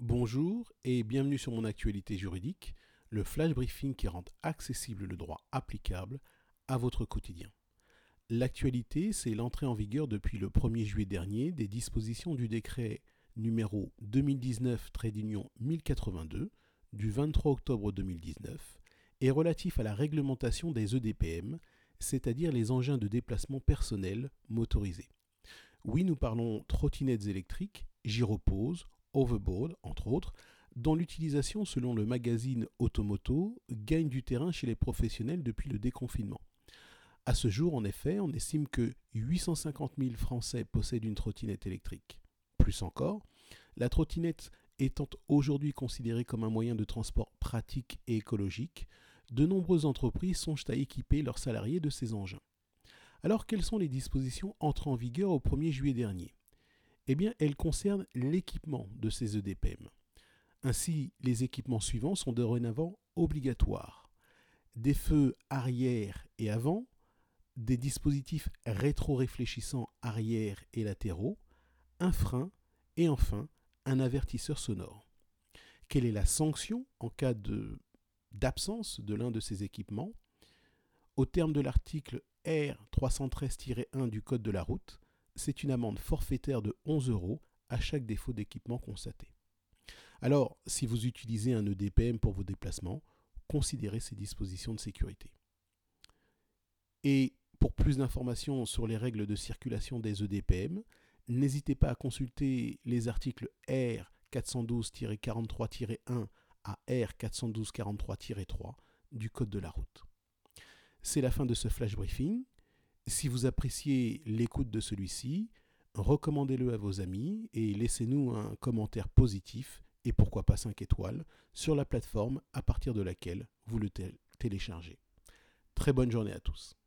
Bonjour et bienvenue sur mon actualité juridique, le flash briefing qui rend accessible le droit applicable à votre quotidien. L'actualité, c'est l'entrée en vigueur depuis le 1er juillet dernier des dispositions du décret numéro 2019-1082 du 23 octobre 2019 et relatif à la réglementation des EDPM, c'est-à-dire les engins de déplacement personnel motorisés. Oui, nous parlons trottinettes électriques, gyroposes, overboard, entre autres, dont l'utilisation, selon le magazine Automoto, gagne du terrain chez les professionnels depuis le déconfinement. À ce jour, en effet, on estime que 850 000 Français possèdent une trottinette électrique. Plus encore, la trottinette étant aujourd'hui considérée comme un moyen de transport pratique et écologique, de nombreuses entreprises songent à équiper leurs salariés de ces engins. Alors, quelles sont les dispositions entrées en vigueur au 1er juillet dernier? Eh bien, elles concernent l'équipement de ces EDPM. Ainsi, les équipements suivants sont dorénavant obligatoires. Des feux arrière et avant, des dispositifs rétro-réfléchissants arrière et latéraux, un frein et enfin un avertisseur sonore. Quelle est la sanction en cas d'absence de l'un de ces équipements? Au terme de l'article R313-1 du Code de la route, c'est une amende forfaitaire de 11 euros à chaque défaut d'équipement constaté. Alors, si vous utilisez un EDPM pour vos déplacements, considérez ces dispositions de sécurité. Et pour plus d'informations sur les règles de circulation des EDPM, n'hésitez pas à consulter les articles R412-43-1 à R412-43-3 du Code de la route. C'est la fin de ce flash briefing. Si vous appréciez l'écoute de celui-ci, recommandez-le à vos amis et laissez-nous un commentaire positif et pourquoi pas 5 étoiles sur la plateforme à partir de laquelle vous le téléchargez. Très bonne journée à tous.